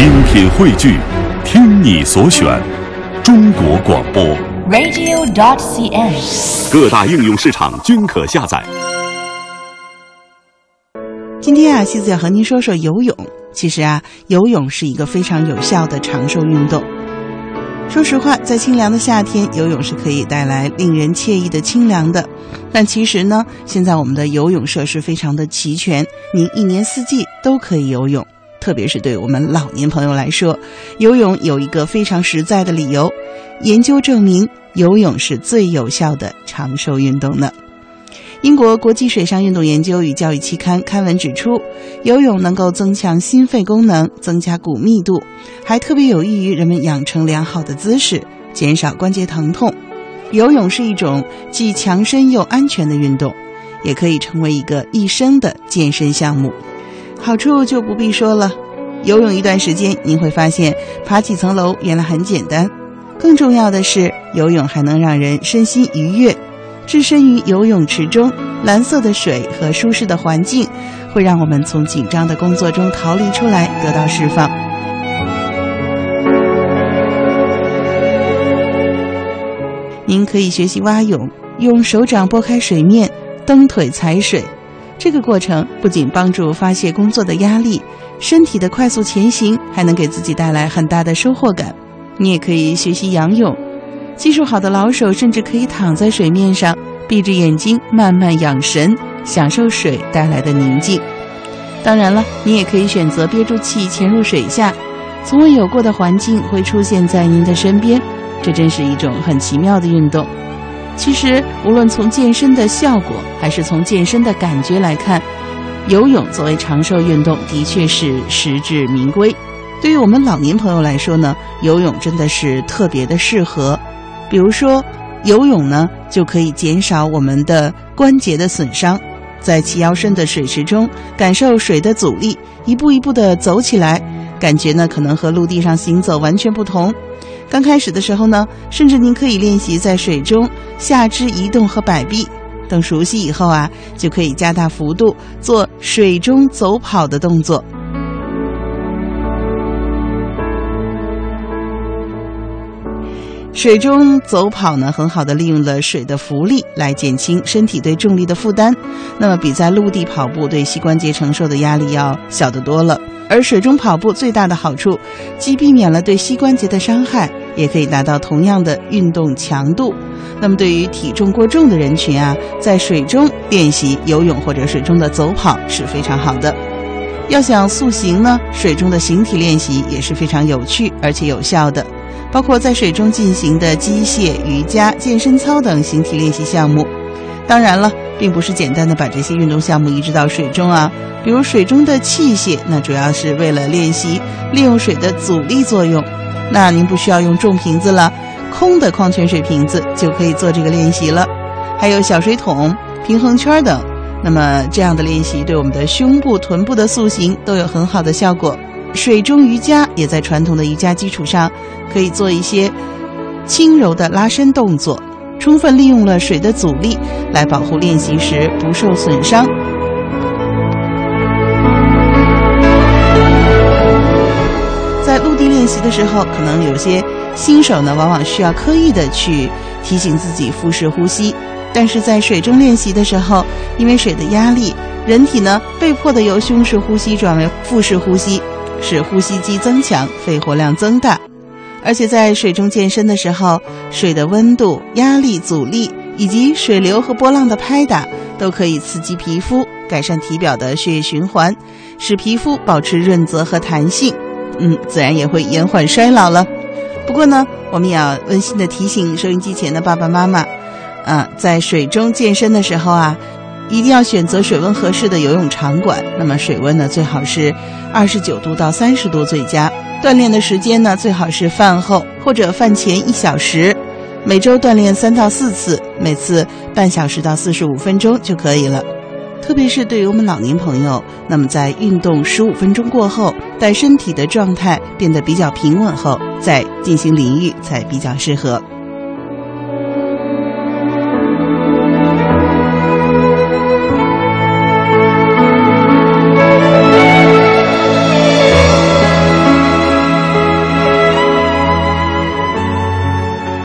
精品汇聚，听你所选，中国广播。radio.dot.cn，。各大应用市场均可下载。今天啊，西子要和您说说游泳。其实啊，游泳是一个非常有效的长寿运动。说实话，在清凉的夏天，游泳是可以带来令人惬意的清凉的。但其实呢，现在我们的游泳设施非常的齐全，您一年四季都可以游泳。特别是对我们老年朋友来说，游泳有一个非常实在的理由：研究证明，游泳是最有效的长寿运动呢。英国国际水上运动研究与教育期刊刊文指出，游泳能够增强心肺功能，增加骨密度，还特别有益于人们养成良好的姿势，减少关节疼痛。游泳是一种既强身又安全的运动，也可以成为一个一生的健身项目。好处就不必说了，游泳一段时间，您会发现爬几层楼原来很简单。更重要的是，游泳还能让人身心愉悦。置身于游泳池中，蓝色的水和舒适的环境，会让我们从紧张的工作中逃离出来，得到释放。您可以学习蛙泳，用手掌拨开水面，蹬腿踩水。这个过程不仅帮助发泄工作的压力，身体的快速前行还能给自己带来很大的收获感。你也可以学习仰泳。技术好的老手甚至可以躺在水面上，闭着眼睛慢慢养神，享受水带来的宁静。当然了，你也可以选择憋住气潜入水下，从未有过的环境会出现在您的身边，这真是一种很奇妙的运动。其实，无论从健身的效果，还是从健身的感觉来看，游泳作为长寿运动的确是实至名归。对于我们老年朋友来说呢，游泳真的是特别的适合。比如说，游泳呢就可以减少我们的关节的损伤，在齐腰深的水池中感受水的阻力，一步一步的走起来，感觉呢可能和陆地上行走完全不同。刚开始的时候呢，甚至您可以练习在水中下肢移动和摆臂，等熟悉以后啊，就可以加大幅度做水中走跑的动作。水中走跑呢，很好的利用了水的浮力来减轻身体对重力的负担，那么比在陆地跑步对膝关节承受的压力要小得多了。而水中跑步最大的好处，既避免了对膝关节的伤害，也可以达到同样的运动强度。那么对于体重过重的人群啊，在水中练习游泳或者水中的走跑是非常好的。要想塑形呢，水中的形体练习也是非常有趣而且有效的。包括在水中进行的机械、瑜伽、健身操等形体练习项目。当然了，并不是简单的把这些运动项目移植到水中啊。比如水中的器械，那主要是为了练习利用水的阻力作用。那您不需要用重瓶子了，空的矿泉水瓶子就可以做这个练习了。还有小水桶、平衡圈等。那么这样的练习对我们的胸部、臀部的塑形都有很好的效果。水中瑜伽也在传统的瑜伽基础上，可以做一些轻柔的拉伸动作，充分利用了水的阻力来保护练习时不受损伤。在陆地练习的时候，可能有些新手呢，往往需要刻意的去提醒自己腹式呼吸，但是在水中练习的时候，因为水的压力，人体呢被迫的由胸式呼吸转为腹式呼吸。使呼吸肌增强，肺活量增大，而且在水中健身的时候，水的温度、压力、阻力以及水流和波浪的拍打，都可以刺激皮肤，改善体表的血液循环，使皮肤保持润泽和弹性。嗯，自然也会延缓衰老了。不过呢，我们也要温馨的提醒收音机前的爸爸妈妈，啊，在水中健身的时候啊。一定要选择水温合适的游泳场馆。那么水温呢，最好是二十九度到三十度最佳。锻炼的时间呢，最好是饭后或者饭前一小时。每周锻炼三到四次，每次半小时到四十五分钟就可以了。特别是对于我们老年朋友，那么在运动十五分钟过后，待身体的状态变得比较平稳后，再进行淋浴才比较适合。